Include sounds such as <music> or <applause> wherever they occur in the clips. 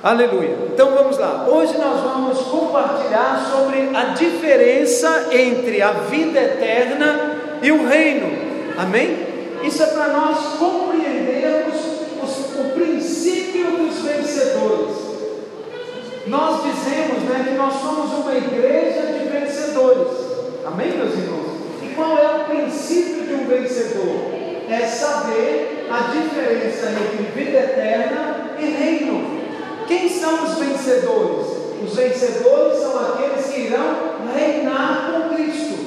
Aleluia. Então vamos lá. Hoje nós vamos compartilhar sobre a diferença entre a vida eterna e o reino. Amém? Isso é para nós compreendermos os, o princípio dos vencedores. Nós dizemos né, que nós somos uma igreja de vencedores. Amém, meus irmãos? E qual é o princípio de um vencedor? É saber a diferença entre vida eterna e reino. Quem são os vencedores? Os vencedores são aqueles que irão reinar com Cristo.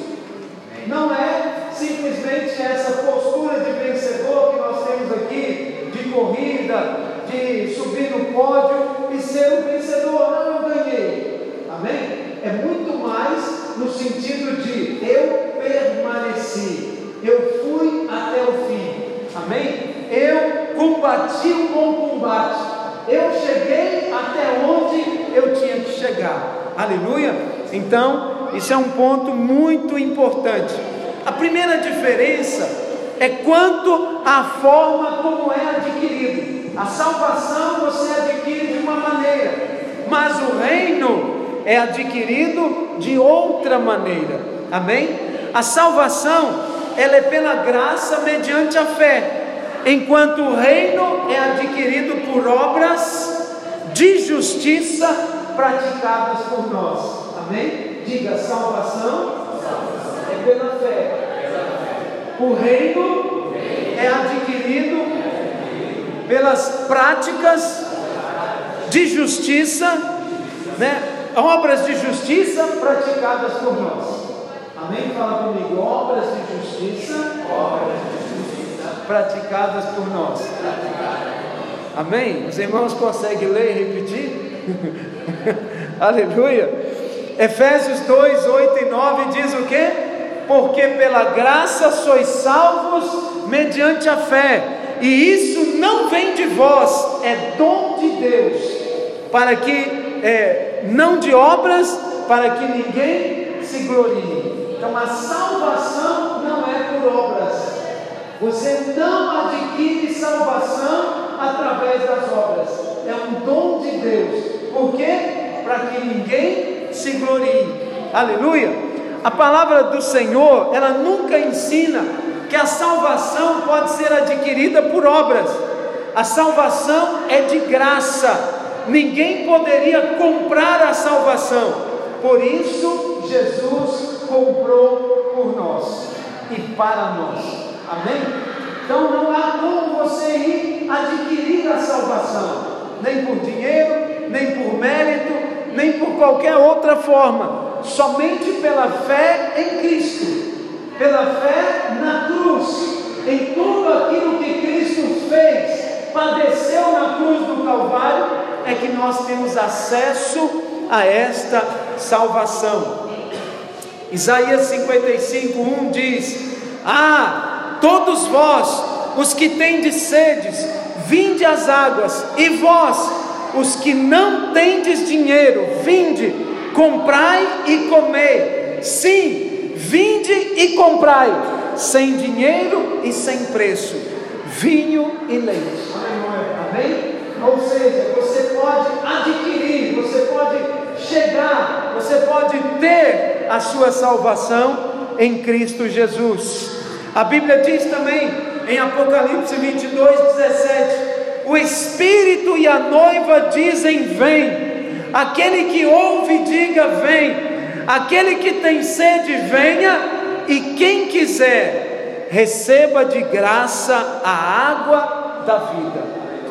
Não é simplesmente essa postura de vencedor que nós temos aqui, de corrida, de subir no pódio e ser o vencedor. Não, eu ganhei. Amém? É muito mais no sentido de eu permaneci, eu fui até o fim. Amém? Eu combati o bom combate eu cheguei até onde eu tinha que chegar. Aleluia? Então, isso é um ponto muito importante. A primeira diferença é quanto à forma como é adquirido. A salvação você adquire de uma maneira, mas o reino é adquirido de outra maneira. Amém? A salvação ela é pela graça mediante a fé enquanto o reino é adquirido por obras de justiça praticadas por nós. Amém? Diga: salvação é pela fé. O reino é adquirido pelas práticas de justiça, né? Obras de justiça praticadas por nós. Amém? Fala comigo, obras de justiça. Obras de praticadas por nós. Amém? Os irmãos conseguem ler e repetir? <laughs> Aleluia. Efésios 2, 8 e 9 diz o que? Porque pela graça sois salvos mediante a fé, e isso não vem de vós, é dom de Deus, para que, é, não de obras, para que ninguém se glorie. Então a salvação não é por obras, você não adquire salvação através das obras. É um dom de Deus. Por quê? Para que ninguém se glorie. Aleluia. A palavra do Senhor, ela nunca ensina que a salvação pode ser adquirida por obras. A salvação é de graça. Ninguém poderia comprar a salvação. Por isso, Jesus comprou por nós e para nós. Amém? Então não há como você ir adquirir a salvação, nem por dinheiro, nem por mérito, nem por qualquer outra forma, somente pela fé em Cristo, pela fé na cruz, em tudo aquilo que Cristo fez, padeceu na cruz do Calvário, é que nós temos acesso a esta salvação. Isaías 55, 1 diz: Ah, todos vós, os que tendes sedes, vinde às águas, e vós, os que não tendes dinheiro, vinde, comprai e comei. Sim, vinde e comprai, sem dinheiro e sem preço, vinho e leite. Amém? Ou seja, você pode adquirir, você pode chegar, você pode ter a sua salvação em Cristo Jesus. A Bíblia diz também em Apocalipse 22, 17: O Espírito e a noiva dizem: Vem. Aquele que ouve, diga: Vem. Aquele que tem sede, venha. E quem quiser, receba de graça a água da vida.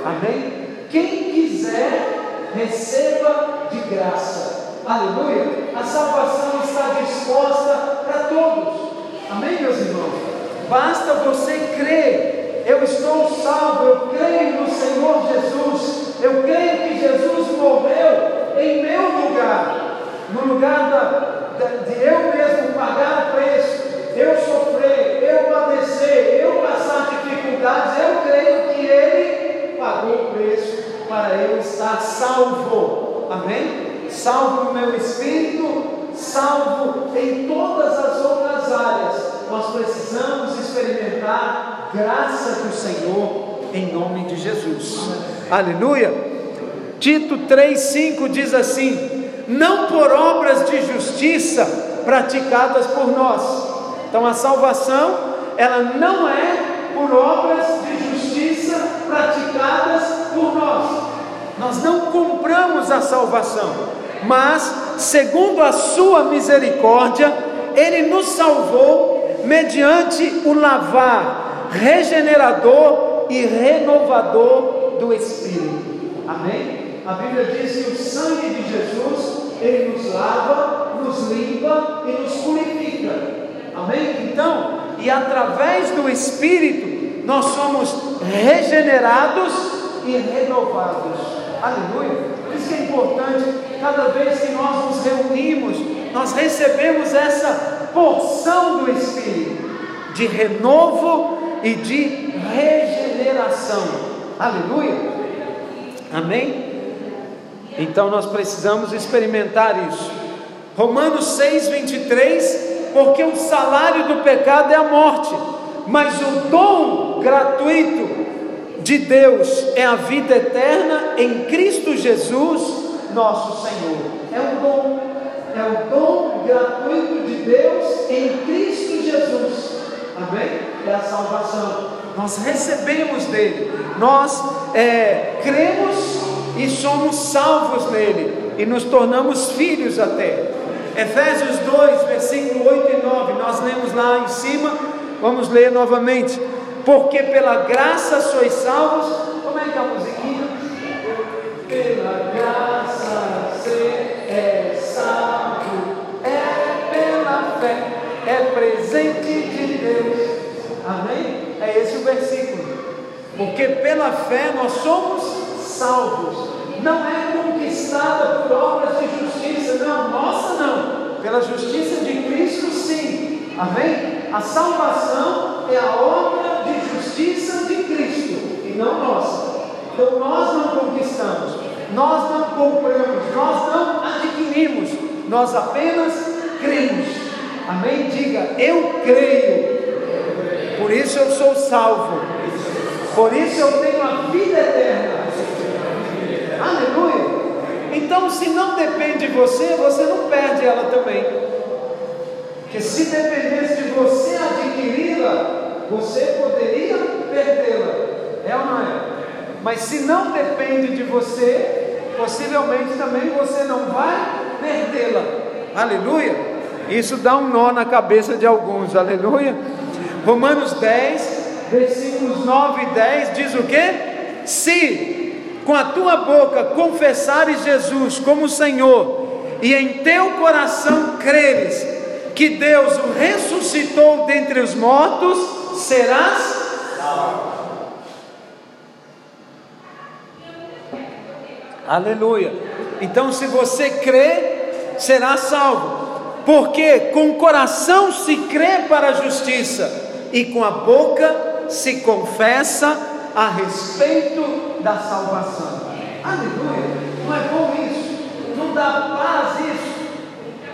Amém? Quem quiser, receba de graça. Aleluia. A salvação está disposta para todos. Amém, meus irmãos? Basta você crer. Eu estou salvo, eu creio no Senhor Jesus. Eu creio que Jesus morreu em meu lugar, no lugar da, da, de eu mesmo pagar o preço, eu sofrer, eu padecer, eu passar dificuldades. Eu creio que Ele pagou o preço para eu estar salvo. Amém? Salvo no meu espírito, salvo em todas as outras áreas nós precisamos experimentar graça do Senhor em nome de Jesus. Aleluia. Tito 3,5 diz assim: Não por obras de justiça praticadas por nós. Então a salvação, ela não é por obras de justiça praticadas por nós. Nós não compramos a salvação, mas, segundo a sua misericórdia, Ele nos salvou mediante o lavar regenerador e renovador do Espírito. Amém? A Bíblia diz que o sangue de Jesus, Ele nos lava, nos limpa e nos purifica. Amém? Então, e através do Espírito, nós somos regenerados e renovados. Aleluia. Por isso que é importante, cada vez que nós nos reunimos, nós recebemos essa porção do Espírito de renovo e de regeneração. Aleluia. Amém? Então nós precisamos experimentar isso. Romanos 6, 23. Porque o salário do pecado é a morte, mas o dom gratuito de Deus é a vida eterna em Cristo Jesus, nosso Senhor. É um dom, é o dom gratuito de Deus em Cristo Jesus. Amém? É a salvação. Nós recebemos dele, nós é, cremos e somos salvos nele e nos tornamos filhos até. Efésios 2, versículo 8 e 9, nós lemos lá em cima, vamos ler novamente porque pela graça sois salvos. Como é que é a musiquinha? Pela graça você é salvo, fé, é presente de Deus. Amém? É esse o versículo. Porque pela fé nós somos salvos. Não é conquistada por obras de justiça, não, nossa não. Pela justiça de Cristo, sim. Amém? A salvação é a obra justiça de Cristo e não nossa. Então nós não conquistamos, nós não compramos, nós não adquirimos, nós apenas cremos. Amém? Diga, eu creio. Por isso eu sou salvo. Por isso eu tenho a vida eterna. Aleluia. Então, se não depende de você, você não perde ela também. Porque se dependesse de você adquiri-la, você poderia perdê-la, é ou não é? Mas se não depende de você, possivelmente também você não vai perdê-la. Aleluia! Isso dá um nó na cabeça de alguns, aleluia. Romanos 10, versículos 9 e 10 diz o que? Se com a tua boca confessares Jesus como Senhor, e em teu coração creres que Deus o ressuscitou dentre os mortos, serás salvo. Aleluia. Então, se você crê, será salvo. Porque com o coração se crê para a justiça e com a boca se confessa a respeito da salvação. Aleluia. Não é bom isso? Não dá paz isso?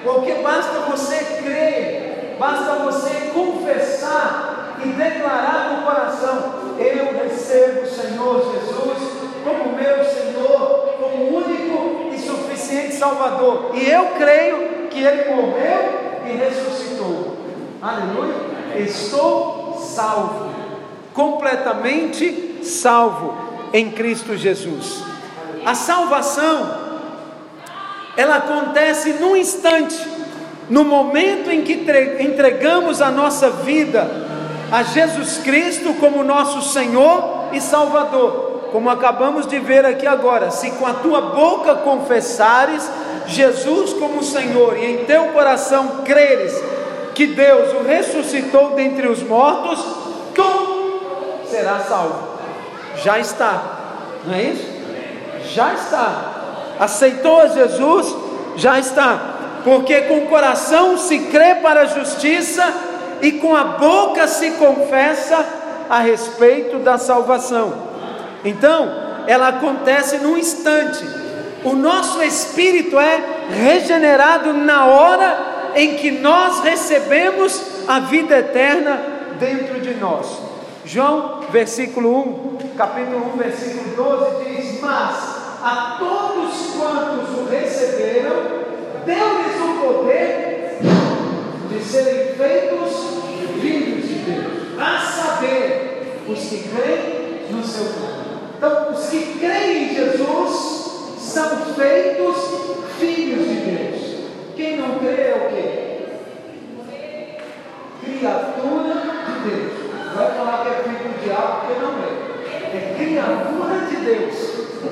Porque basta você crer, basta você confessar e declarar no coração: Eu recebo o Senhor Jesus como meu Senhor, como único e suficiente Salvador, e eu creio que Ele morreu e ressuscitou. Aleluia! Estou salvo, completamente salvo em Cristo Jesus. A salvação, ela acontece num instante, no momento em que entregamos a nossa vida a Jesus Cristo como nosso Senhor e Salvador, como acabamos de ver aqui agora. Se com a tua boca confessares Jesus como Senhor e em teu coração creres que Deus o ressuscitou dentre os mortos, tu serás salvo. Já está, não é isso? Já está. Aceitou a Jesus? Já está. Porque com o coração se crê para a justiça e com a boca se confessa a respeito da salvação. Então, ela acontece num instante. O nosso espírito é regenerado na hora em que nós recebemos a vida eterna dentro de nós. João, versículo 1, capítulo 1, versículo 12 diz: Mas a todos quantos o receberam, deu-lhes o poder de serem feitos filhos de Deus, a saber, os que creem no seu nome. Então, os que creem em Jesus são feitos filhos de Deus. Quem não crê é o quê? Criatura de Deus. Vai falar que é filho do diabo porque não é. É criatura de Deus.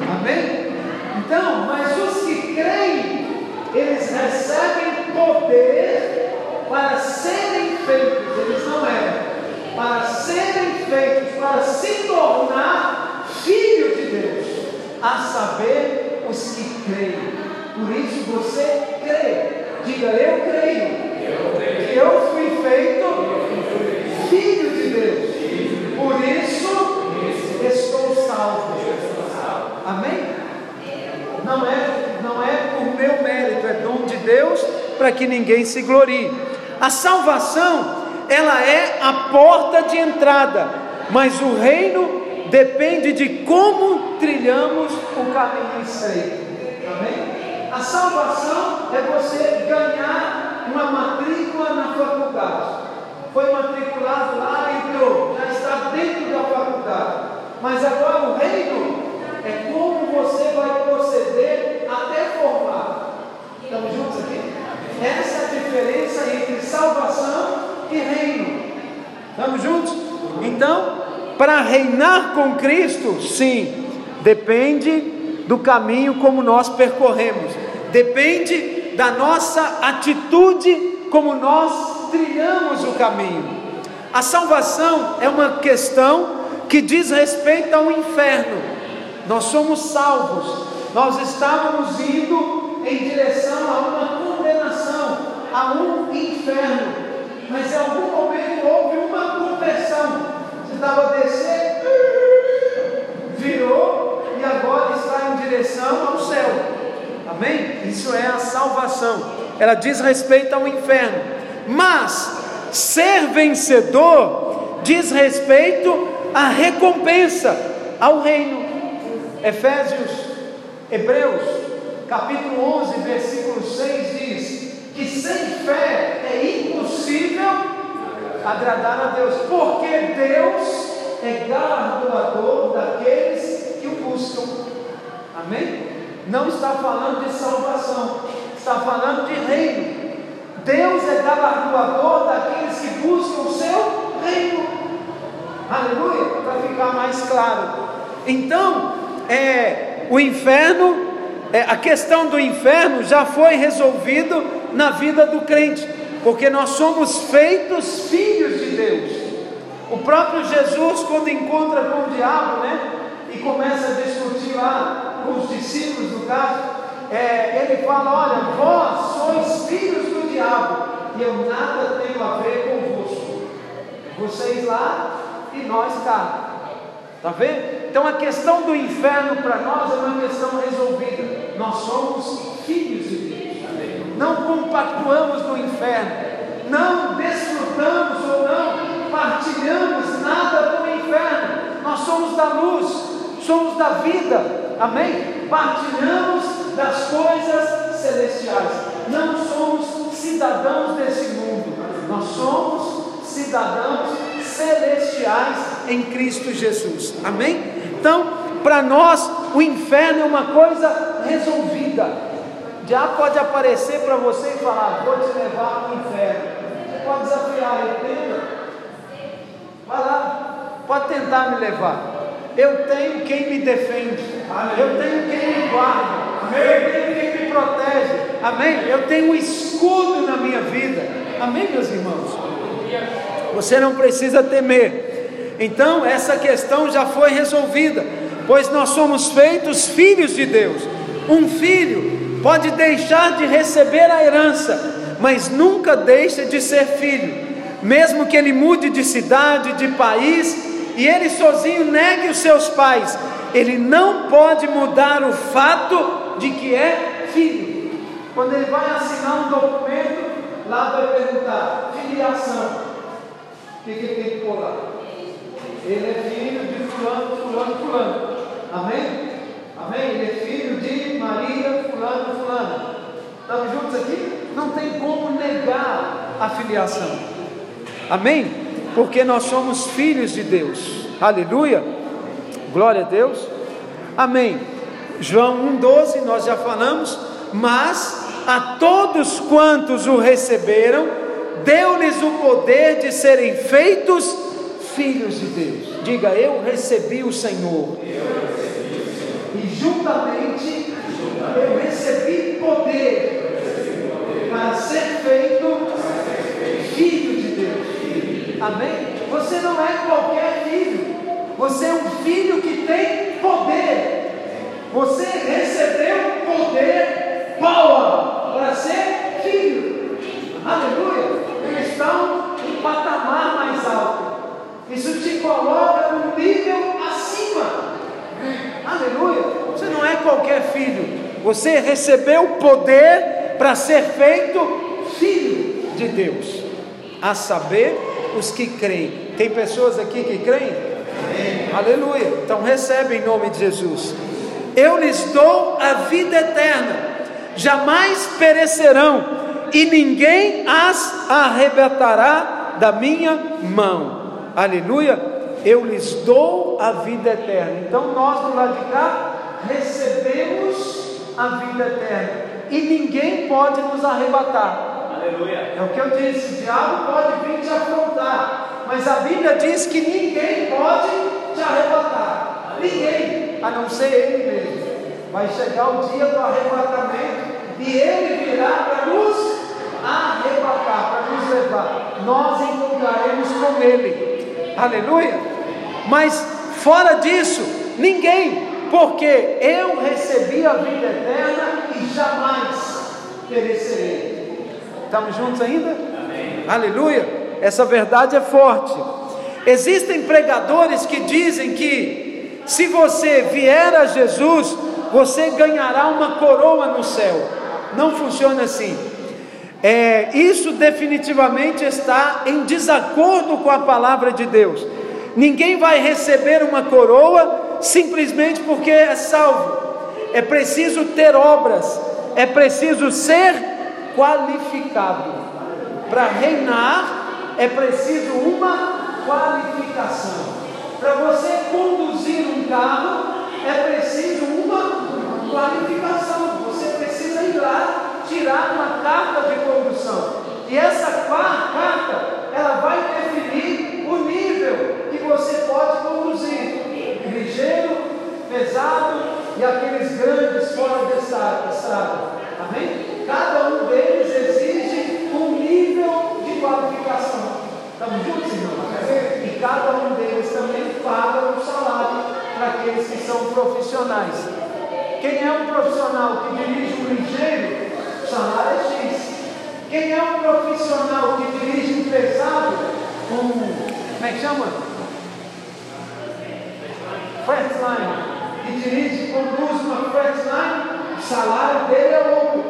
Amém? Então, mas os que creem, eles recebem poder para serem feitos, eles não eram, para serem feitos, para se tornar filhos de Deus, a saber, que creem. Por isso você crê. Diga, eu creio. Eu fui feito filho de Deus. Por isso estou salvo. Amém? Não é, não é por meu mérito, é dom de Deus para que ninguém se glorie. A salvação, ela é a porta de entrada, mas o reino depende de como trilhamos o caminho estreito. Amém? A salvação é você ganhar uma matrícula na faculdade. Foi matriculado lá, entrou, já está dentro da faculdade. Mas agora o reino é como você vai proceder até formar. Estamos juntos aqui? Essa é a diferença entre salvação e reino. Estamos juntos? Então, para reinar com Cristo, sim, depende do caminho como nós percorremos, depende da nossa atitude como nós trilhamos o caminho. A salvação é uma questão que diz respeito ao inferno. Nós somos salvos, nós estávamos indo em direção a uma condenação, a um inferno, mas em algum momento houve uma conversão estava descendo, virou e agora está em direção ao céu. Amém? Isso é a salvação. Ela diz respeito ao inferno. Mas ser vencedor diz respeito à recompensa, ao reino. Efésios, Hebreus, capítulo 11, versículo 6 diz que sem fé agradar a Deus, porque Deus é galardoador daqueles que o buscam. Amém? Não está falando de salvação, está falando de reino. Deus é galardoador daqueles que buscam o seu reino. Aleluia, para ficar mais claro. Então, é, o inferno, é, a questão do inferno já foi resolvido na vida do crente porque nós somos feitos filhos de Deus. O próprio Jesus, quando encontra com o diabo, né, e começa a discutir lá com os discípulos, no caso, é, ele fala: Olha, vós sois filhos do diabo, e eu nada tenho a ver convosco. Vocês lá e nós cá. Está vendo? Então a questão do inferno para nós é uma questão resolvida. Nós somos filhos de Deus não compactuamos no inferno, não desfrutamos ou não partilhamos nada com o inferno. Nós somos da luz, somos da vida, amém? Partilhamos das coisas celestiais, não somos cidadãos desse mundo, nós somos cidadãos celestiais em Cristo Jesus, amém? Então, para nós, o inferno é uma coisa resolvida. Já pode aparecer para você e falar: Vou te levar para o inferno. Você pode desafiar ele, tenta. Vai lá, pode tentar me levar. Eu tenho quem me defende, eu tenho quem me guarda, eu tenho quem me protege, amém? Eu tenho um escudo na minha vida, amém, meus irmãos? Você não precisa temer. Então, essa questão já foi resolvida, pois nós somos feitos filhos de Deus. Um filho pode deixar de receber a herança, mas nunca deixa de ser filho, mesmo que ele mude de cidade, de país e ele sozinho negue os seus pais, ele não pode mudar o fato de que é filho. Quando ele vai assinar um documento, lá vai perguntar: filiação. O que, que ele tem que pôr lá? Ele é filho de fulano, fulano, fulano. Amém? Amém? Ele é filho de Maria, aqui, não tem como negar a filiação. Amém? Porque nós somos filhos de Deus. Aleluia. Glória a Deus. Amém. João 1,12, nós já falamos, mas a todos quantos o receberam, deu-lhes o poder de serem feitos filhos de Deus. Diga, eu recebi o Senhor. E juntamente eu recebi poder para ser feito filho de Deus. Amém? Você não é qualquer filho. Você é um filho que tem poder. Você recebeu poder, power, para ser filho. Aleluia. Eles estão um patamar mais alto. Isso te coloca num nível acima. Aleluia. Qualquer filho. Você recebeu poder para ser feito filho de Deus. A saber, os que creem. Tem pessoas aqui que creem? Amém. Aleluia. Então recebe em nome de Jesus. Eu lhes dou a vida eterna, jamais perecerão, e ninguém as arrebatará da minha mão. Aleluia. Eu lhes dou a vida eterna. Então nós do lado de cá recebemos a vida eterna. E ninguém pode nos arrebatar. Aleluia. É o que eu disse: o diabo pode vir te afrontar. Mas a Bíblia diz que ninguém pode te arrebatar. Ninguém, a não ser Ele mesmo. Vai chegar o dia do arrebatamento e Ele virá para nos arrebatar, para nos levar. Nós encontraremos com Ele. Aleluia. Mas fora disso, ninguém, porque eu recebi a vida eterna e jamais perecerei. Estamos juntos ainda? Amém. Aleluia. Essa verdade é forte. Existem pregadores que dizem que se você vier a Jesus, você ganhará uma coroa no céu. Não funciona assim. É, isso definitivamente está em desacordo com a palavra de Deus. Ninguém vai receber uma coroa simplesmente porque é salvo. É preciso ter obras, é preciso ser qualificado. Para reinar é preciso uma qualificação. Para você conduzir um carro é preciso uma qualificação. Você precisa ir lá tirar uma carta de condução. E essa carta, ela vai definir o nível que você pode conduzir. Ligeiro, pesado e aqueles grandes fora da estrada. Amém? Cada um deles exige um nível de qualificação. Estamos juntos, irmãos? E cada um deles também paga um salário para aqueles que são profissionais. Quem é um profissional que dirige um ligeiro salário é X. Quem é um profissional que dirige um pesado, um, como é que chama? Fretline. Que dirige, conduz uma fretline, o salário dele é outro.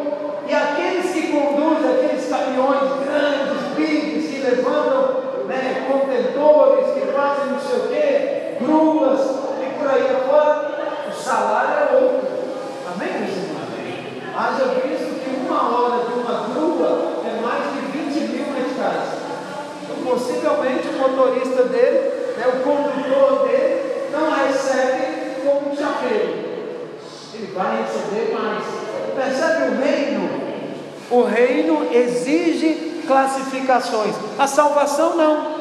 E aqueles que conduzem aqueles caminhões grandes, bigs, que levantam né, contentores, que fazem não sei o quê, gruas e por aí afora, o salário é outro. Amém, meus irmãos? Haja visto uma hora de uma grua é mais de 20 mil meticais. Então, possivelmente o motorista dele, né, o condutor dele, não recebe como um chapeiro. Ele vai receber mais. Percebe o reino? O reino exige classificações. A salvação não.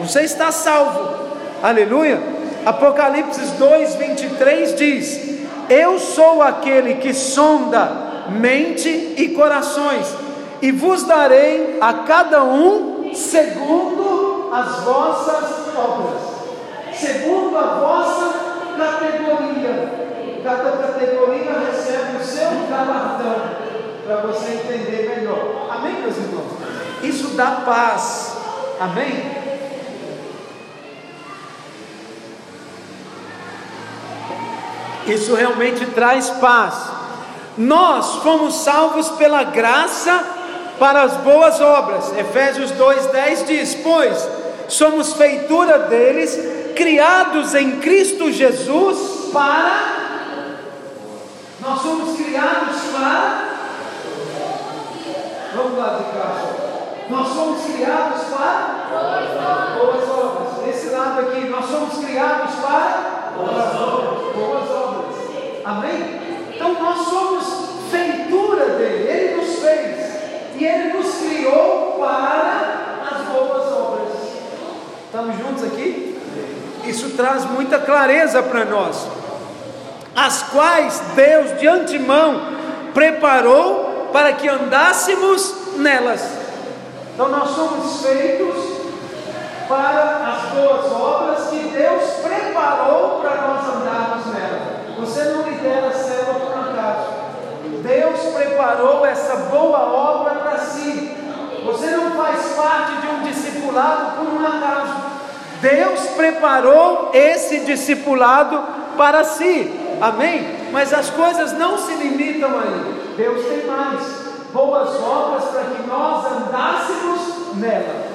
Você está salvo. Aleluia. Apocalipse 2, 23 diz: Eu sou aquele que sonda mente e corações, e vos darei a cada um segundo as vossas obras, segundo a vossa categoria. Cada categoria recebe o seu galardão, para você entender melhor. Amém, meus irmãos? Isso dá paz. Amém? Isso realmente traz paz. Nós fomos salvos pela graça para as boas obras. Efésios 2:10 diz: "Pois somos feitura deles, criados em Cristo Jesus para Nós somos criados para do lado de cá. Nós somos criados para boas obras. Esse lado aqui, nós somos criados para boas obras. Boas obras. Amém? Então nós somos feitura dele. Ele nos fez e ele nos criou para as boas obras. Estamos juntos aqui? Isso traz muita clareza para nós. As quais Deus de antemão preparou para que andássemos nelas. Então nós somos feitos para as boas obras que Deus preparou para nós andarmos nelas. Você não lidera a célula por acaso. Deus preparou essa boa obra para si. Você não faz parte de um discipulado por um acaso. Deus preparou esse discipulado para si. Amém? Mas as coisas não se limitam aí. Deus tem mais boas obras para que nós andássemos nela.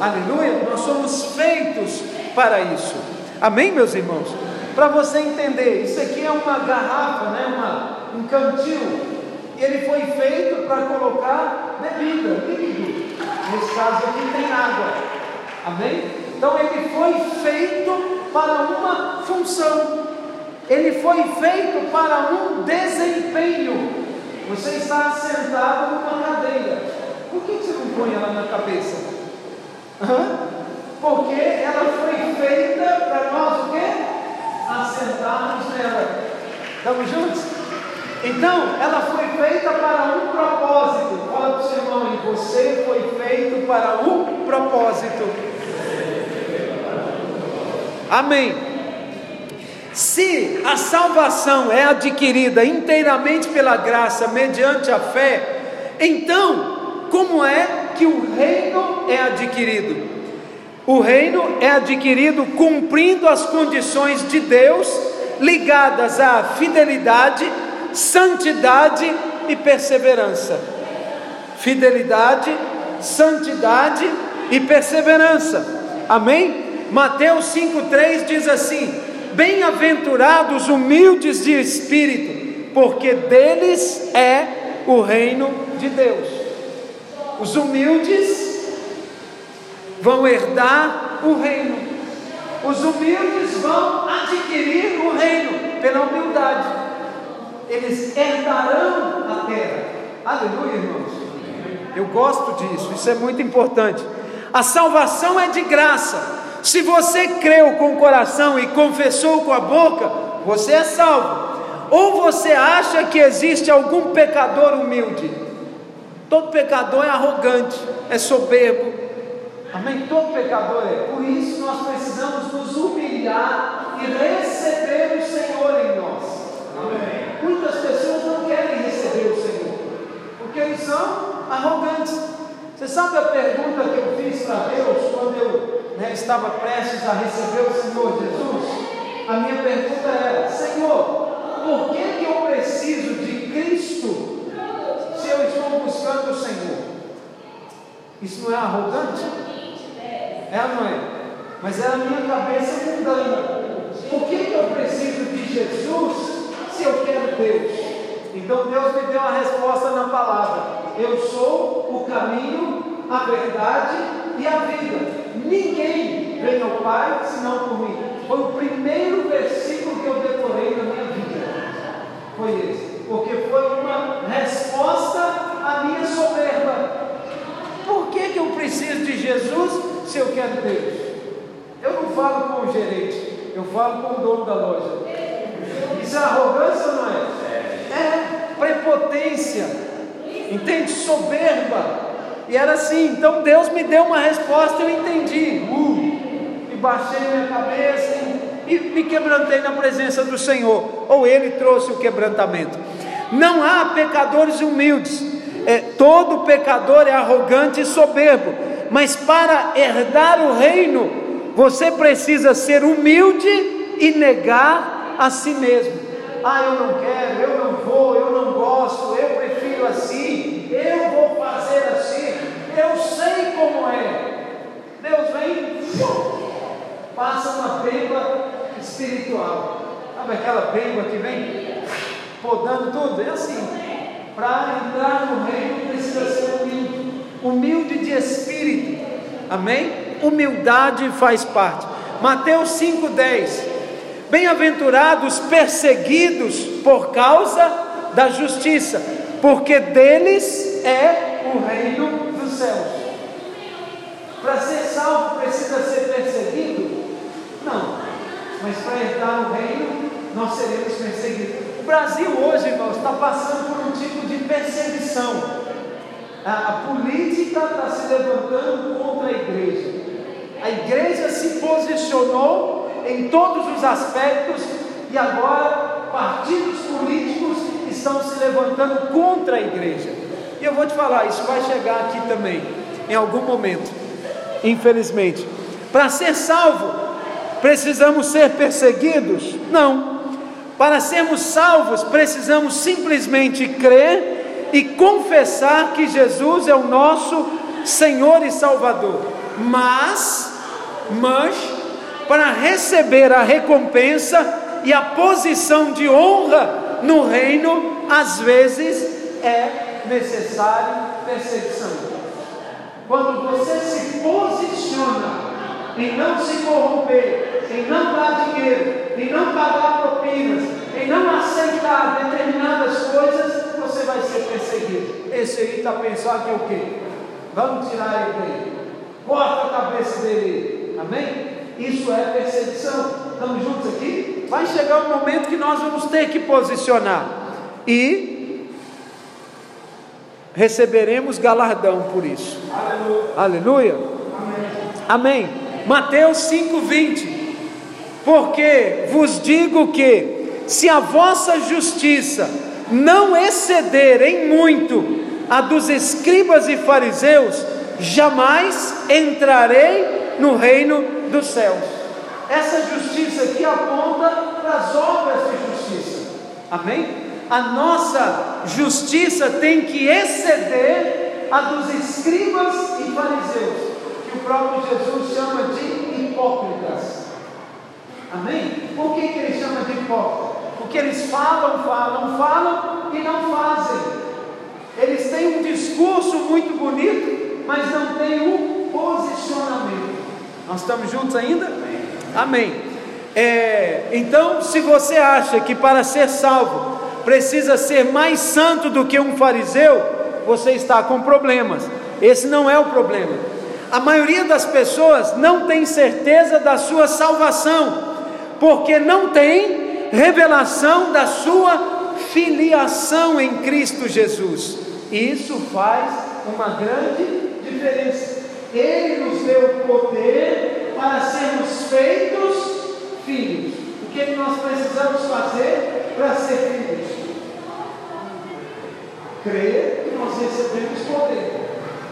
Aleluia? Nós somos feitos para isso. Amém, meus irmãos? Para você entender, isso aqui é uma garrafa, né? uma, um cantil. Ele foi feito para colocar bebida, líquido. Nesse caso aqui tem água. Amém? Então ele foi feito para uma função. Ele foi feito para um desempenho. Você está sentado numa cadeira. Por que você não põe ela na cabeça? Porque ela foi feita para nós o quê? Assentarmos nela. Estamos juntos? Então, ela foi feita para um propósito. Fala para o seu você foi feito para um propósito. Amém. Se a salvação é adquirida inteiramente pela graça, mediante a fé, então, como é que o reino é adquirido? O reino é adquirido cumprindo as condições de Deus ligadas à fidelidade, santidade e perseverança. Fidelidade, santidade e perseverança. Amém? Mateus 5,3 diz assim: Bem-aventurados humildes de espírito, porque deles é o reino de Deus. Os humildes vão herdar o reino. Os humildes vão adquirir o reino pela humildade. Eles herdarão a terra. Aleluia, irmãos. Eu gosto disso, isso é muito importante. A salvação é de graça se você creu com o coração e confessou com a boca, você é salvo. Ou você acha que existe algum pecador humilde? Todo pecador é arrogante, é soberbo. Amém? Todo pecador é. Por isso nós precisamos nos humilhar e receber o Senhor em nós. Amém. Muitas pessoas não querem receber o Senhor, porque eles são arrogantes. Você sabe a pergunta que eu fiz para Deus quando eu né, estava prestes a receber o Senhor Jesus, a minha pergunta era: Senhor, por que, que eu preciso de Cristo se eu estou buscando o Senhor? Isso não é arrogante? É não é? Mas é a minha cabeça mundana. Por que, que eu preciso de Jesus se eu quero Deus? Então Deus me deu a resposta na palavra: Eu sou caminho, a verdade e a vida. Ninguém vem ao Pai senão por mim. Foi o primeiro versículo que eu decorei na minha vida. Foi esse. Porque foi uma resposta à minha soberba. Por que, que eu preciso de Jesus se eu quero Deus? Eu não falo com o gerente, eu falo com o dono da loja. Isso é arrogância não é? É prepotência. Entende? Soberba. E era assim, então Deus me deu uma resposta, eu entendi. Uh, e baixei minha cabeça e, e me quebrantei na presença do Senhor. Ou Ele trouxe o quebrantamento. Não há pecadores humildes. É, todo pecador é arrogante e soberbo. Mas para herdar o reino, você precisa ser humilde e negar a si mesmo. Ah, eu não quero, eu não vou, eu não gosto, eu prefiro assim, eu vou fazer assim. Como é. Deus vem, passa uma pemba espiritual. Sabe aquela pemba que vem podando tudo? É assim. Para entrar no reino precisa ser humilde. humilde de espírito. Amém? Humildade faz parte. Mateus 5:10. Bem-aventurados perseguidos por causa da justiça, porque deles é o reino dos céus. Para ser salvo precisa ser perseguido? Não. Mas para herdar o reino, nós seremos perseguidos. O Brasil hoje, irmãos, está passando por um tipo de perseguição. A política está se levantando contra a igreja. A igreja se posicionou em todos os aspectos e agora partidos políticos estão se levantando contra a igreja. E eu vou te falar, isso vai chegar aqui também, em algum momento, infelizmente. Para ser salvo, precisamos ser perseguidos? Não. Para sermos salvos, precisamos simplesmente crer e confessar que Jesus é o nosso Senhor e Salvador. Mas mas para receber a recompensa e a posição de honra no reino, às vezes é necessário perseguição. Quando você se posiciona em não se corromper, em não dar dinheiro, em não pagar propinas, em não aceitar determinadas coisas, você vai ser perseguido. Esse aí está pensando que é o quê? Vamos tirar ele daí. Corta a cabeça dele Amém? Isso é perseguição. Estamos juntos aqui? Vai chegar um momento que nós vamos ter que posicionar e receberemos galardão por isso. Aleluia. Aleluia. Amém. Amém. Mateus 5:20. Porque vos digo que se a vossa justiça não exceder em muito a dos escribas e fariseus, jamais entrarei no reino dos céus. Essa justiça aqui aponta para as obras de justiça. Amém? A nossa justiça tem que exceder a dos escribas e fariseus, que o próprio Jesus chama de hipócritas. Amém? Por que, que ele chama de hipócritas? Porque eles falam, falam, falam e não fazem. Eles têm um discurso muito bonito, mas não têm um posicionamento. Nós estamos juntos ainda? Amém. É, então, se você acha que para ser salvo precisa ser mais santo do que um fariseu, você está com problemas. Esse não é o problema. A maioria das pessoas não tem certeza da sua salvação, porque não tem revelação da sua filiação em Cristo Jesus. Isso faz uma grande diferença. Ele nos deu poder para sermos feitos filhos. O que, é que nós precisamos fazer para ser filhos? Crer que nós recebemos poder.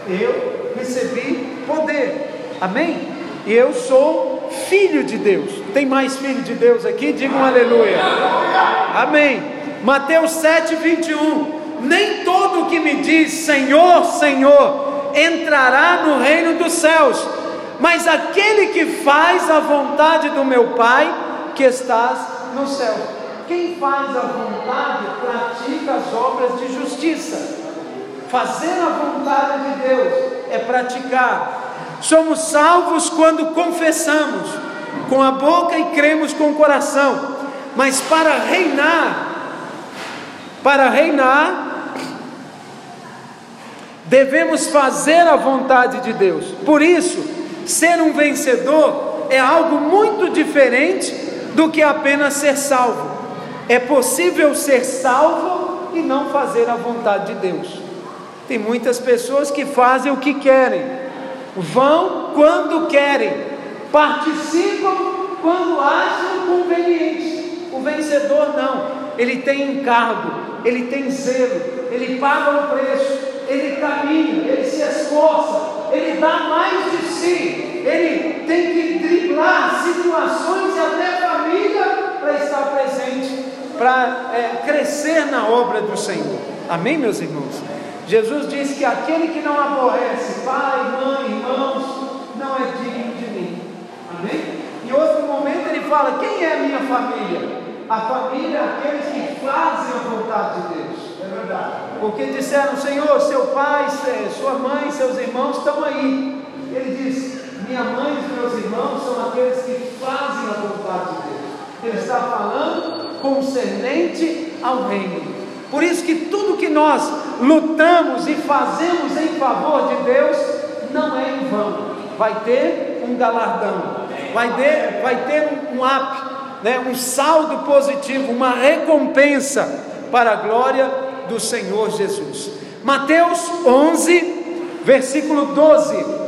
Eu recebi poder. Amém? Eu sou filho de Deus. Tem mais filho de Deus aqui? Digam um aleluia. Amém. Mateus 7, 21. Nem todo que me diz Senhor, Senhor entrará no reino dos céus, mas aquele que faz a vontade do meu Pai que estás no céu. Quem faz a vontade pratica as obras de justiça. Fazer a vontade de Deus é praticar. Somos salvos quando confessamos com a boca e cremos com o coração. Mas para reinar, para reinar, devemos fazer a vontade de Deus. Por isso, ser um vencedor é algo muito diferente do que apenas ser salvo. É possível ser salvo e não fazer a vontade de Deus. Tem muitas pessoas que fazem o que querem, vão quando querem, participam quando acham conveniente. O vencedor não, ele tem encargo, ele tem zelo, ele paga o preço, ele caminha, ele se esforça, ele dá mais de si, ele tem que driblar situações e até para é, crescer na obra do Senhor. Amém, meus irmãos? Jesus diz que aquele que não aborrece pai, mãe, irmãos, não é digno de mim. Amém? Em outro momento ele fala: quem é a minha família? A família é aqueles que fazem a vontade de Deus. É verdade. porque disseram: Senhor, seu pai, sua mãe, seus irmãos estão aí. Ele diz: Minha mãe e meus irmãos são aqueles que fazem a vontade de Deus. Ele está falando concernente ao reino. Por isso que tudo que nós lutamos e fazemos em favor de Deus não é em vão. Vai ter um galardão, vai ter, vai ter um, up, né, um saldo positivo, uma recompensa para a glória do Senhor Jesus. Mateus 11, versículo 12.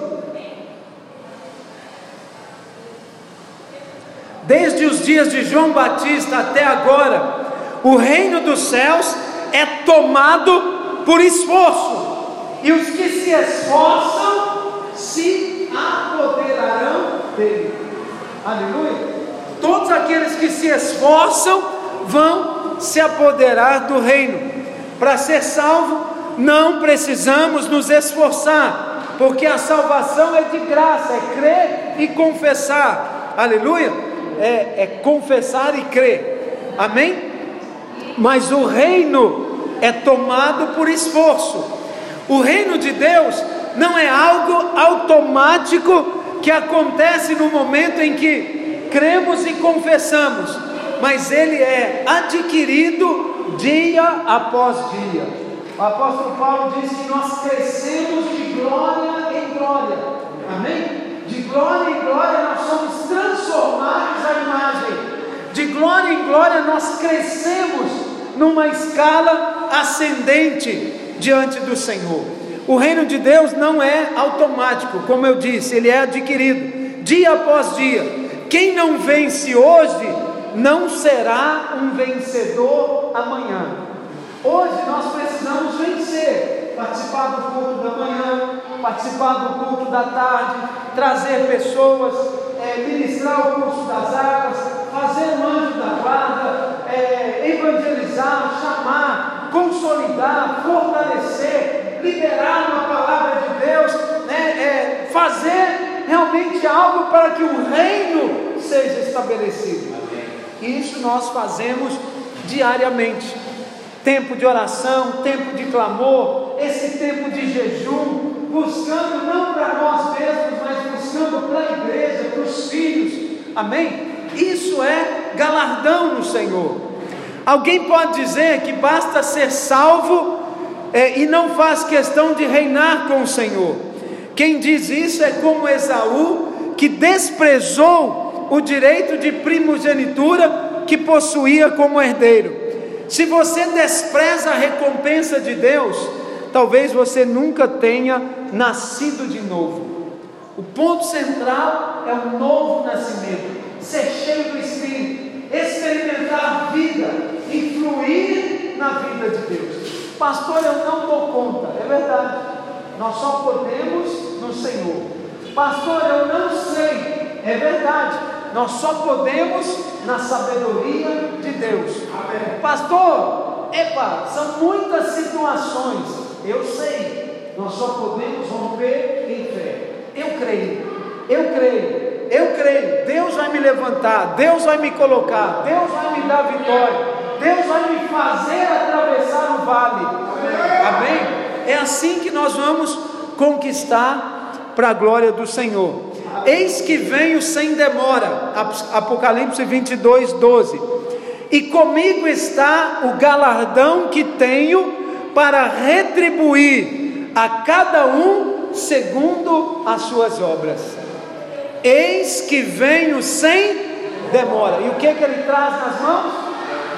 Desde os dias de João Batista até agora, o reino dos céus é tomado por esforço, e os que se esforçam se apoderarão dele. Aleluia. Todos aqueles que se esforçam vão se apoderar do reino. Para ser salvo, não precisamos nos esforçar, porque a salvação é de graça, é crer e confessar. Aleluia. É, é confessar e crer. Amém? mas o reino é tomado por esforço. O reino de Deus não é algo automático que acontece no momento em que cremos e confessamos, mas ele é adquirido dia após dia. O apóstolo Paulo diz que nós crescemos de glória em glória, amém? Glória em glória nós somos transformados à imagem de glória em glória nós crescemos numa escala ascendente diante do Senhor. O reino de Deus não é automático, como eu disse, ele é adquirido dia após dia. Quem não vence hoje não será um vencedor amanhã. Hoje nós precisamos vencer, participar do culto da manhã, participar do culto da tarde, trazer pessoas, é, ministrar o curso das águas, fazer o anjo da guarda, é, evangelizar, chamar, consolidar, fortalecer, liberar uma palavra de Deus, né, é, fazer realmente algo para que o reino seja estabelecido. E isso nós fazemos diariamente. Tempo de oração, tempo de clamor, esse tempo de jejum, buscando não para nós mesmos, mas buscando para a igreja, para os filhos. Amém? Isso é galardão no Senhor. Alguém pode dizer que basta ser salvo é, e não faz questão de reinar com o Senhor. Quem diz isso é como Esaú, que desprezou o direito de primogenitura que possuía como herdeiro. Se você despreza a recompensa de Deus, talvez você nunca tenha nascido de novo. O ponto central é o novo nascimento ser cheio do Espírito, experimentar a vida, influir na vida de Deus. Pastor, eu não dou conta, é verdade. Nós só podemos no Senhor. Pastor, eu não sei, é verdade. Nós só podemos na sabedoria de Deus. Amém. Pastor, epa, são muitas situações. Eu sei. Nós só podemos romper em fé. Eu creio. Eu creio eu creio, Deus vai me levantar, Deus vai me colocar, Deus vai me dar vitória, Deus vai me fazer atravessar o vale. Amém? É assim que nós vamos conquistar para a glória do Senhor. Eis que venho sem demora, Apocalipse 22, 12. E comigo está o galardão que tenho para retribuir a cada um segundo as suas obras. Eis que venho sem demora. E o que, que ele traz nas mãos?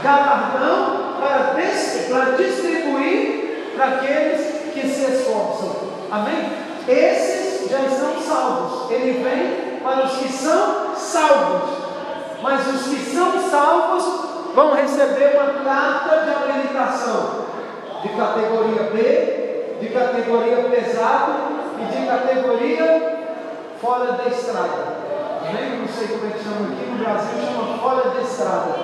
Galardão para, distribuir para aqueles que se esforçam. Amém? Esses já estão salvos. Ele vem para os que são salvos. Mas os que são salvos vão receber uma carta de habilitação de categoria B, de categoria pesado e de categoria fora da estrada. Nem não sei como é que chama aqui no Brasil, chama fora da estrada.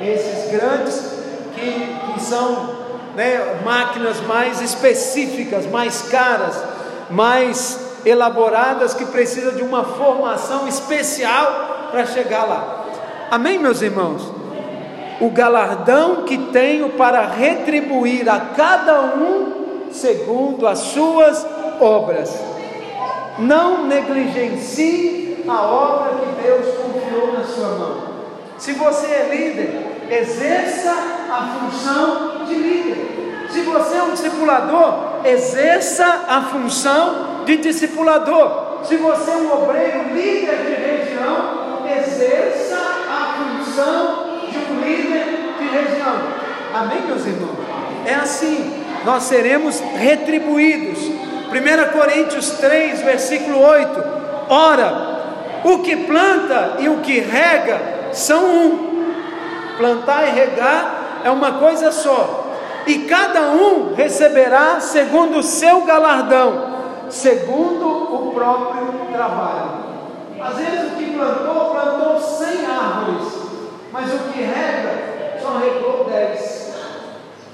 Esses grandes que, que são né, máquinas mais específicas, mais caras, mais elaboradas, que precisam de uma formação especial para chegar lá. Amém, meus irmãos? o galardão que tenho para retribuir a cada um segundo as suas obras. Não negligencie a obra que Deus confiou na sua mão. Se você é líder, exerça a função de líder. Se você é um discipulador, exerça a função de discipulador. Se você é um obreiro, líder de região, exerça a função de um líder de região. Amém, meus irmãos? É assim, nós seremos retribuídos. 1 Coríntios 3, versículo 8: Ora, o que planta e o que rega são um. Plantar e regar é uma coisa só. E cada um receberá segundo o seu galardão, segundo o próprio trabalho. Às vezes o que plantou, plantou 100 árvores, mas o que rega só regou 10.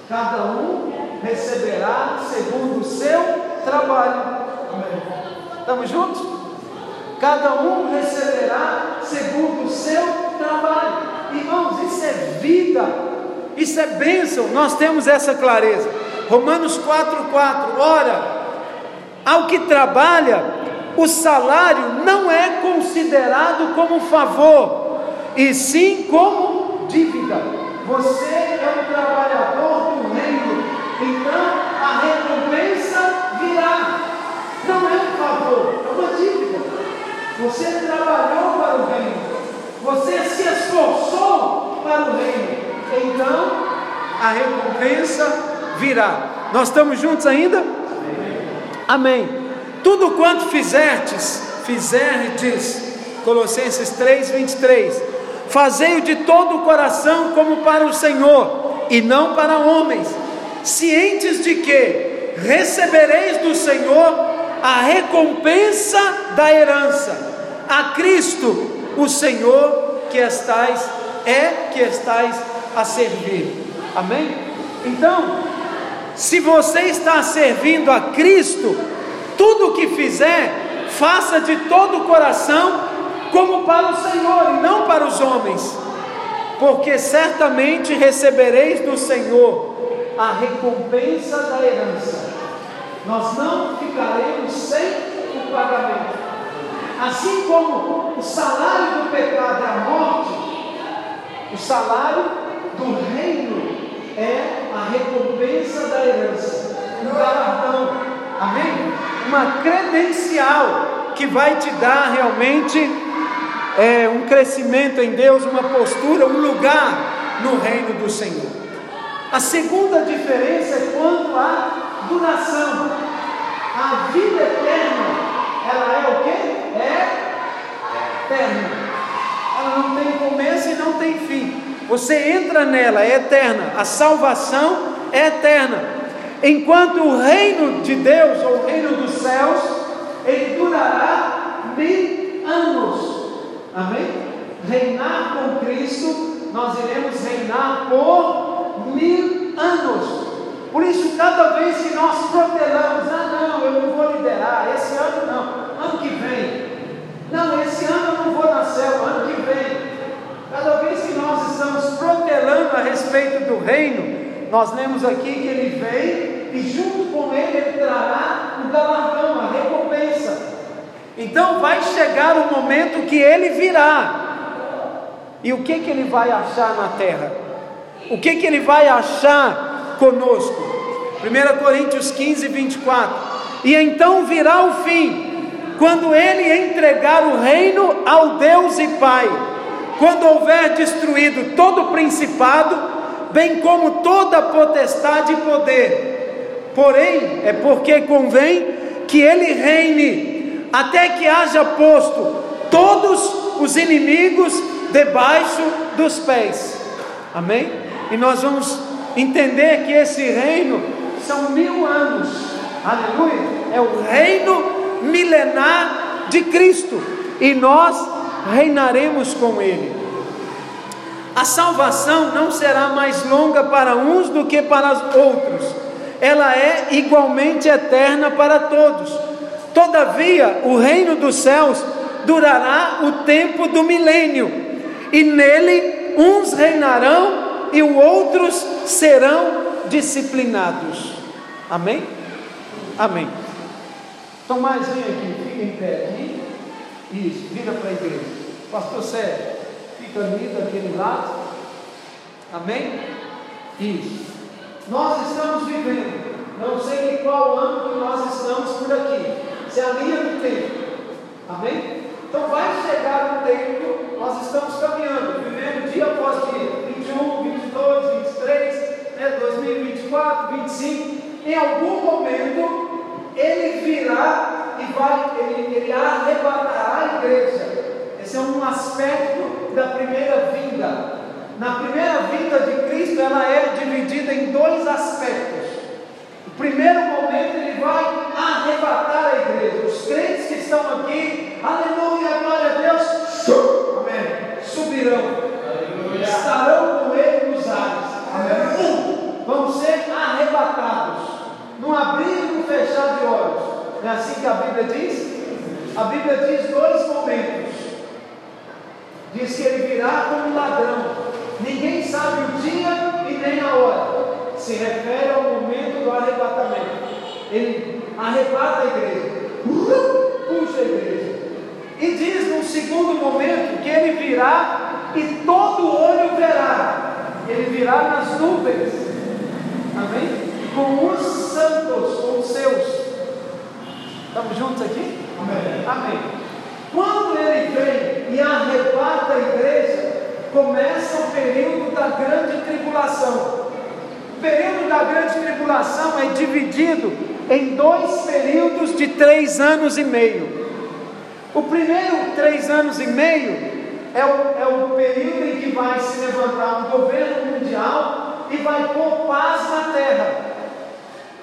Cada um receberá segundo o seu trabalho. Estamos juntos? Cada um receberá segundo o seu trabalho. Irmãos, isso é vida, isso é bênção, nós temos essa clareza. Romanos 4,4: Ora, ao que trabalha, o salário não é considerado como favor, e sim como dívida. Você é um trabalhador do reino, então a recompensa virá. Não é um favor, é uma dívida. Você trabalhou para o reino, você se esforçou para o reino, então a recompensa virá. Nós estamos juntos ainda? Amém. Tudo quanto fizertes, fizertes, Colossenses 3, 23, fazei-o de todo o coração como para o Senhor, e não para homens, cientes de que recebereis do Senhor a recompensa da herança, a Cristo, o Senhor que estais, é que estais a servir. Amém? Então, se você está servindo a Cristo, tudo o que fizer, faça de todo o coração, como para o Senhor e não para os homens, porque certamente recebereis do Senhor a recompensa da herança. Nós não ficaremos sem o pagamento. Assim como o salário do pecado é a morte, o salário do reino é a recompensa da herança, um galardão, amém? Uma credencial que vai te dar realmente é, um crescimento em Deus, uma postura, um lugar no reino do Senhor. A segunda diferença é quanto à duração. A vida eterna, ela é o que? É eterna. Ela não tem começo e não tem fim. Você entra nela, é eterna. A salvação é eterna. Enquanto o reino de Deus, ou o reino dos céus, ele durará mil anos. Amém? Reinar com Cristo, nós iremos reinar por mil anos. Por isso, cada vez que nós protelamos, ah não, eu não vou liderar, esse ano não, ano que vem. Não, esse ano eu não vou na céu, ano que vem. Cada vez que nós estamos protelando a respeito do reino, nós lemos aqui que ele vem e junto com ele ele trará o galardão, a recompensa. Então vai chegar o momento que ele virá. E o que que ele vai achar na terra? O que que ele vai achar conosco? 1 Coríntios 15, 24. E então virá o fim, quando ele entregar o reino ao Deus e Pai quando houver destruído todo o principado, bem como toda potestade e poder. Porém, é porque convém que ele reine, até que haja posto todos os inimigos debaixo dos pés. Amém? E nós vamos entender que esse reino são mil anos. Aleluia! É o reino milenar de Cristo. E nós reinaremos com Ele. A salvação não será mais longa para uns do que para os outros, ela é igualmente eterna para todos. Todavia, o reino dos céus durará o tempo do milênio, e nele uns reinarão e outros serão disciplinados. Amém? Amém. Tomás, vem aqui, fica em pé aqui. Isso, vira para a igreja. Pastor Sérgio, fica ali daquele lado. Amém? Isso. Nós estamos vivendo, não sei em qual que nós estamos por aqui. Se é a linha do tempo. Amém? Então vai chegar um tempo, nós estamos caminhando, vivendo dia após dia, 21, 22, 23, né, 2024, 25. Em algum momento ele virá e vai, ele, ele arrebatará a igreja. Esse é um aspecto da primeira vinda. Na primeira vinda de Cristo, ela é dividida em dois aspectos. O primeiro momento, ele vai arrebatar a igreja. Os crentes que estão aqui, aleluia, glória a Deus, amém, subirão, aleluia. estarão com ele nos ares, amém. vão ser arrebatados, num abrir e num fechar de olhos. Não é assim que a Bíblia diz? A Bíblia diz dois momentos. Diz que ele virá como ladrão. Ninguém sabe o dia e nem a hora. Se refere ao momento do arrebatamento. Ele arrebata a igreja, puxa a igreja. E diz num segundo momento que ele virá e todo olho verá. Ele virá nas nuvens. Amém? Com os santos, com os seus. Estamos juntos aqui? Amém. Amém. Quando ele vem e arrebata a igreja, começa o período da grande tribulação. O período da grande tribulação é dividido em dois períodos de três anos e meio. O primeiro três anos e meio é o, é o período em que vai se levantar um governo mundial e vai pôr paz na terra.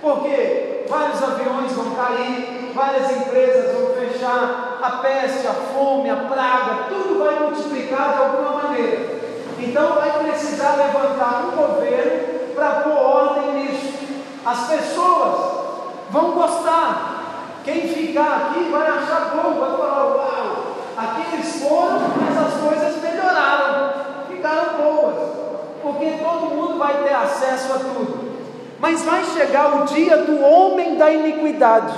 Porque vários aviões vão cair, várias empresas vão fechar, a peste, a fome, a praga, tudo vai multiplicar de alguma maneira. Então vai precisar levantar um governo para pôr ordem nisso. As pessoas vão gostar. Quem ficar aqui vai achar bom, vai falar: Uau, aqui eles foram, mas as coisas melhoraram, ficaram boas, porque todo mundo vai ter acesso a tudo. Mas vai chegar o dia do homem da iniquidade,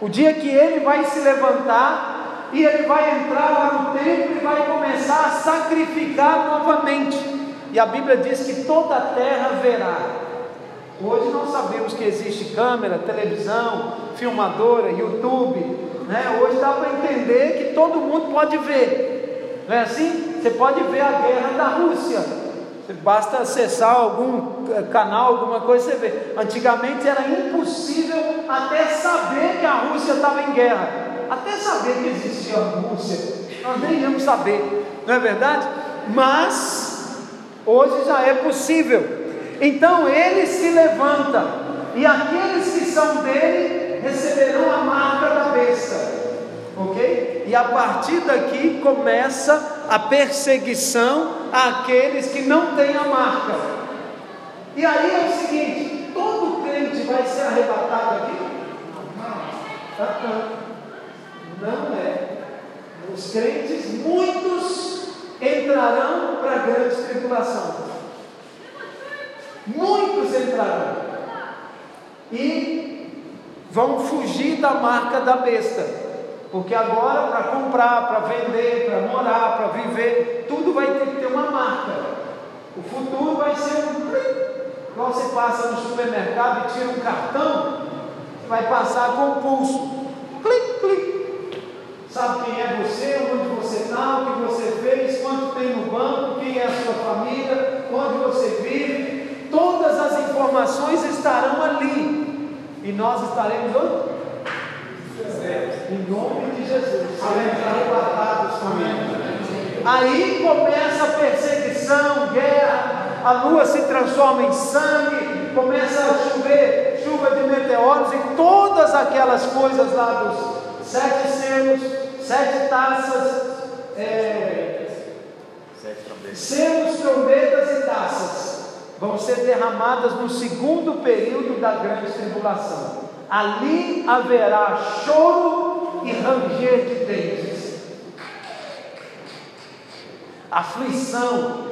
o dia que ele vai se levantar e ele vai entrar lá no templo e vai começar a sacrificar novamente. E a Bíblia diz que toda a terra verá. Hoje nós sabemos que existe câmera, televisão, filmadora, YouTube. Né? Hoje dá para entender que todo mundo pode ver. Não é assim? Você pode ver a guerra da Rússia. Basta acessar algum eh, canal, alguma coisa, você vê. Antigamente era impossível até saber que a Rússia estava em guerra. Até saber que existia a Rússia. Nós nem íamos saber, não é verdade? Mas hoje já é possível. Então ele se levanta, e aqueles que são dele receberão a marca da besta. Ok? E a partir daqui começa a perseguição àqueles que não têm a marca. E aí é o seguinte: todo crente vai ser arrebatado aqui? Não é. Os crentes, muitos entrarão para a grande tribulação muitos entrarão e vão fugir da marca da besta. Porque agora, para comprar, para vender, para morar, para viver, tudo vai ter que ter uma marca. O futuro vai ser um. Quando você passa no supermercado e tira um cartão, vai passar com o pulso. Clic, clic. Sabe quem é você, onde você está, o que você fez, quanto tem no banco, quem é a sua família, onde você vive, todas as informações estarão ali. E nós estaremos onde? Em nome de Jesus. Também. Aí começa a perseguição, guerra, a lua se transforma em sangue, começa a chover, chuva de meteoros e todas aquelas coisas lá dos sete selos, sete taças, é, selos, trombetas e taças vão ser derramadas no segundo período da grande tribulação. Ali haverá choro e ranger de dentes, aflição,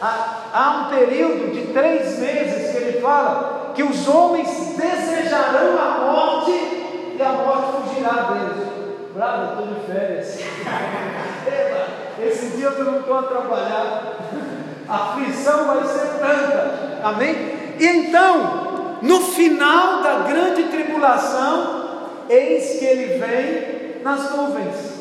Há um período de três meses que ele fala que os homens desejarão a morte e a morte fugirá deles. Bravo, eu estou de férias. <laughs> Esse dia eu não estou a trabalhar. A <laughs> aflição vai ser tanta. Amém? E então, no final da grande tribulação, eis que ele vem nas nuvens.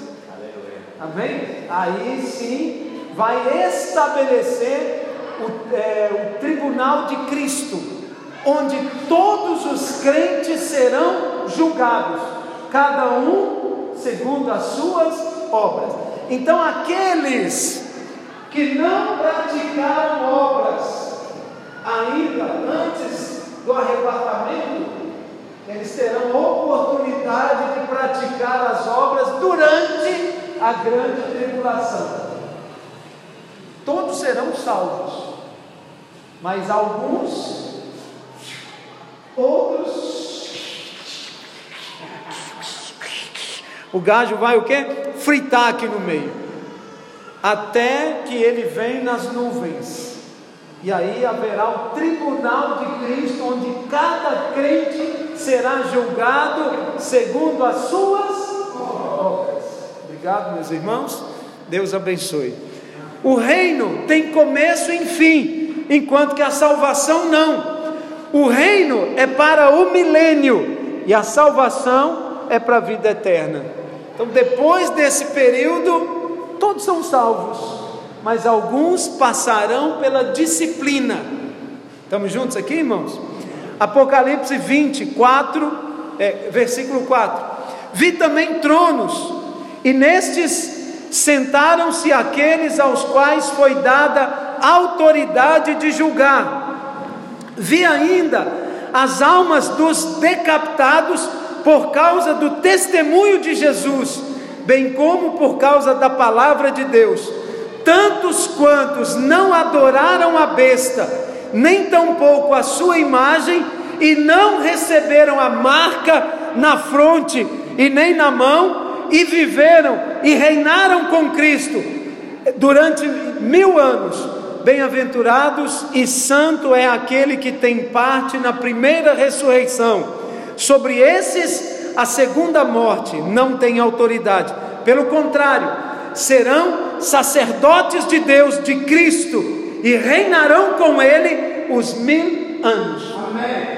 Amém? Aí sim vai estabelecer o, é, o tribunal de Cristo, onde todos os crentes serão julgados, cada um segundo as suas obras. Então, aqueles que não praticaram obras ainda antes do arrebatamento, eles terão oportunidade de praticar as obras durante a grande tribulação. Todos serão salvos, mas alguns, outros, o gajo vai o que? Fritar aqui no meio, até que ele vem nas nuvens. E aí haverá o tribunal de Cristo, onde cada crente será julgado segundo as suas obras. Obrigado, meus irmãos. Deus abençoe. O reino tem começo e fim, enquanto que a salvação não. O reino é para o milênio e a salvação é para a vida eterna. Então, depois desse período, todos são salvos, mas alguns passarão pela disciplina. Estamos juntos aqui, irmãos? Apocalipse 24, é, versículo 4. Vi também tronos, e nestes sentaram-se aqueles aos quais foi dada autoridade de julgar. Vi ainda as almas dos decapitados por causa do testemunho de Jesus, bem como por causa da palavra de Deus. Tantos quantos não adoraram a besta, nem tampouco a sua imagem, e não receberam a marca na fronte e nem na mão, e viveram e reinaram com Cristo durante mil anos. Bem-aventurados e santo é aquele que tem parte na primeira ressurreição. Sobre esses, a segunda morte não tem autoridade. Pelo contrário, serão sacerdotes de Deus, de Cristo, e reinarão com Ele os mil anos. Amém.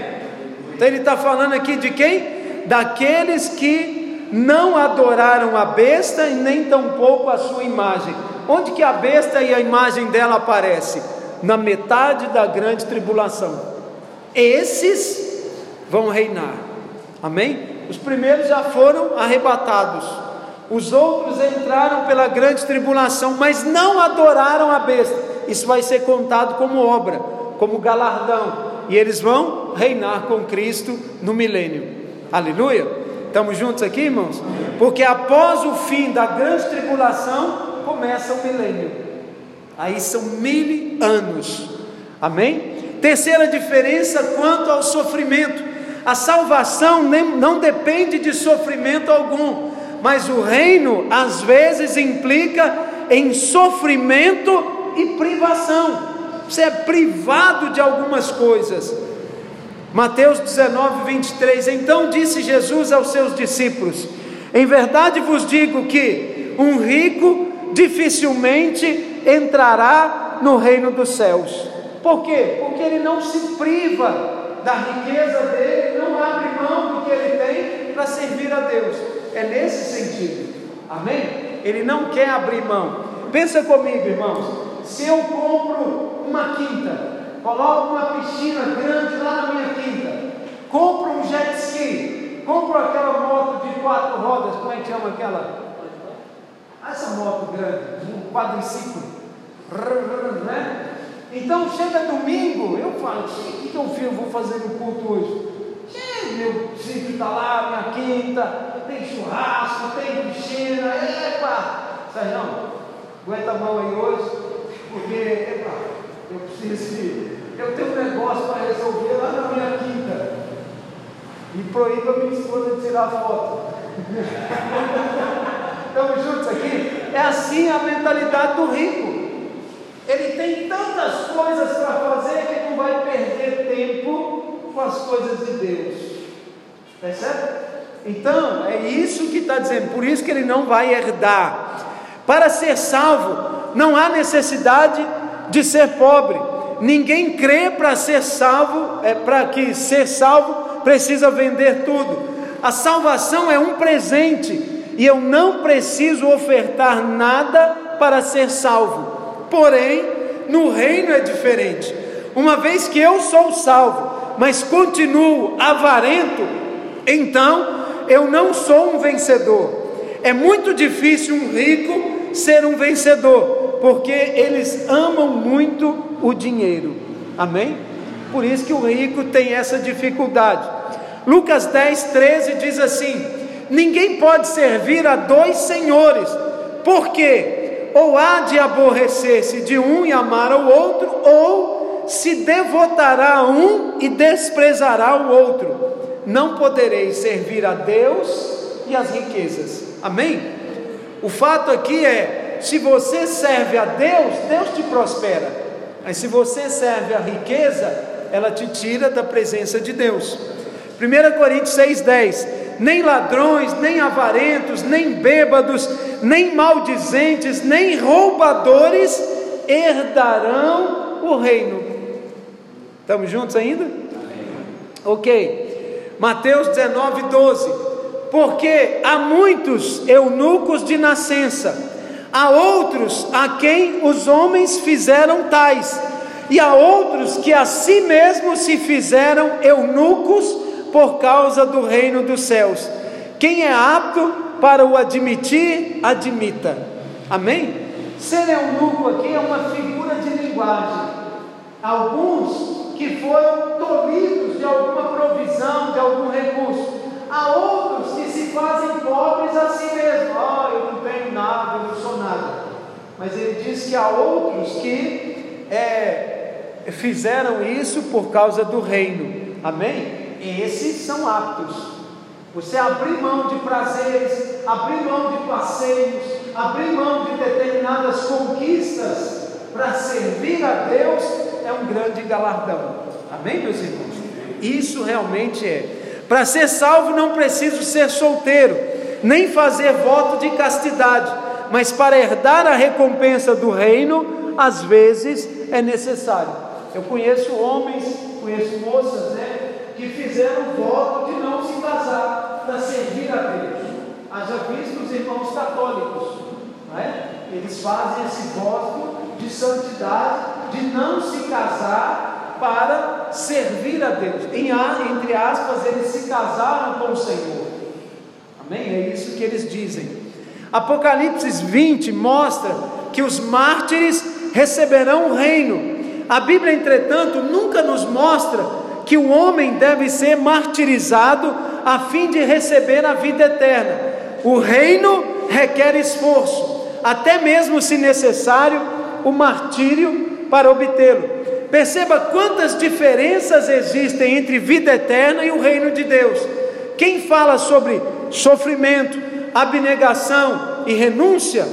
Então ele está falando aqui de quem? Daqueles que não adoraram a besta e nem tampouco a sua imagem. Onde que a besta e a imagem dela aparece? Na metade da grande tribulação. Esses vão reinar. Amém? Os primeiros já foram arrebatados. Os outros entraram pela grande tribulação, mas não adoraram a besta. Isso vai ser contado como obra, como galardão. E eles vão reinar com Cristo no milênio. Aleluia. Estamos juntos aqui, irmãos? Porque após o fim da grande tribulação, começa o milênio. Aí são mil anos. Amém? Terceira diferença quanto ao sofrimento. A salvação não depende de sofrimento algum, mas o reino às vezes implica em sofrimento e privação. Você é privado de algumas coisas. Mateus 19, 23. Então disse Jesus aos seus discípulos: Em verdade vos digo que um rico dificilmente entrará no reino dos céus. Por quê? Porque ele não se priva da riqueza dele, não abre mão do que ele tem para servir a Deus. É nesse sentido. Amém? Ele não quer abrir mão. Pensa comigo, irmãos. Se eu compro uma quinta, coloco uma piscina grande lá na minha quinta, compro um jet ski, compro aquela moto de quatro rodas, como é que chama aquela? Essa moto grande, um quadriciclo, né? Então chega domingo, eu falo, o que, eu vou fazer no culto hoje? Meu sítio está lá, minha quinta, tem churrasco, tem piscina, epa! Sérgio, aguenta a mão aí hoje, porque, epa, eu preciso. Eu tenho um negócio para resolver lá na minha quinta. E proíba minha esposa de tirar foto. <laughs> Estamos juntos aqui? É assim a mentalidade do rico. Ele tem tantas coisas para fazer que não vai perder tempo com as coisas de Deus. Percebe? Então, é isso que está dizendo, por isso que ele não vai herdar. Para ser salvo, não há necessidade de ser pobre. Ninguém crê para ser salvo, é para que ser salvo precisa vender tudo. A salvação é um presente e eu não preciso ofertar nada para ser salvo. Porém, no reino é diferente. Uma vez que eu sou salvo, mas continuo avarento, então eu não sou um vencedor. É muito difícil um rico ser um vencedor, porque eles amam muito o dinheiro. Amém? Por isso que o rico tem essa dificuldade. Lucas 10, 13 diz assim: Ninguém pode servir a dois senhores, porque ou há de aborrecer-se de um e amar ao outro, ou se devotará a um e desprezará o outro não podereis servir a Deus e as riquezas. Amém? O fato aqui é: se você serve a Deus, Deus te prospera. Mas se você serve a riqueza, ela te tira da presença de Deus. 1 Coríntios 6,10: Nem ladrões, nem avarentos, nem bêbados, nem maldizentes, nem roubadores herdarão o reino. Estamos juntos ainda? Ok. Mateus 19, 12. Porque há muitos eunucos de nascença, há outros a quem os homens fizeram tais, e há outros que a si mesmos se fizeram eunucos por causa do reino dos céus. Quem é apto para o admitir, admita. Amém? Ser eunuco aqui é uma figura de linguagem. Alguns que foram tolhidos de alguma provisão, de algum recurso. Há outros que se fazem pobres a si mesmos. Ah, eu não tenho nada, eu não sou nada. Mas ele diz que há outros que é, fizeram isso por causa do reino. Amém? Esses são aptos. Você abrir mão de prazeres, abrir mão de passeios, abrir mão de determinadas conquistas para servir a Deus é um grande galardão. Amém, meus irmãos? Isso realmente é. Para ser salvo não preciso ser solteiro, nem fazer voto de castidade, mas para herdar a recompensa do reino, às vezes é necessário. Eu conheço homens, conheço moças, né, que fizeram voto de não se casar para servir a Deus. Haja visto os irmãos católicos, não é? Eles fazem esse voto de santidade, de não se casar para servir a Deus. Em, entre aspas, eles se casaram com o Senhor. Amém? É isso que eles dizem. Apocalipse 20 mostra que os mártires receberão o reino. A Bíblia, entretanto, nunca nos mostra que o homem deve ser martirizado a fim de receber a vida eterna. O reino requer esforço, até mesmo se necessário, o martírio para obtê-lo. Perceba quantas diferenças existem entre vida eterna e o reino de Deus. Quem fala sobre sofrimento, abnegação e renúncia,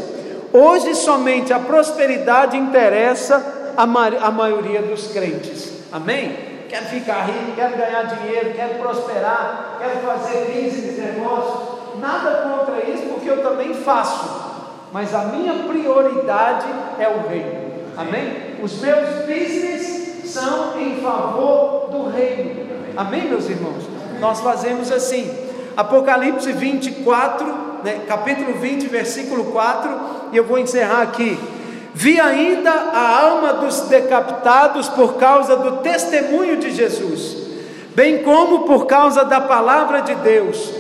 hoje somente a prosperidade interessa a, ma a maioria dos crentes. Amém? Quero ficar rico, quero ganhar dinheiro, quero prosperar, quero fazer business, negócios. Nada contra isso, porque eu também faço mas a minha prioridade é o reino. Amém? Os meus business são em favor do reino. Amém, meus irmãos? Nós fazemos assim. Apocalipse 24, né, capítulo 20, versículo 4, e eu vou encerrar aqui. Vi ainda a alma dos decapitados por causa do testemunho de Jesus, bem como por causa da palavra de Deus.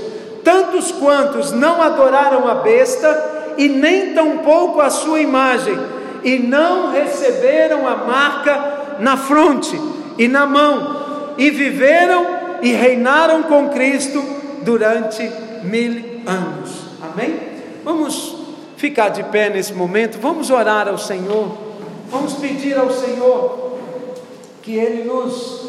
Tantos quantos não adoraram a besta, e nem tampouco a sua imagem, e não receberam a marca na fronte e na mão, e viveram e reinaram com Cristo durante mil anos. Amém? Vamos ficar de pé nesse momento, vamos orar ao Senhor, vamos pedir ao Senhor que Ele nos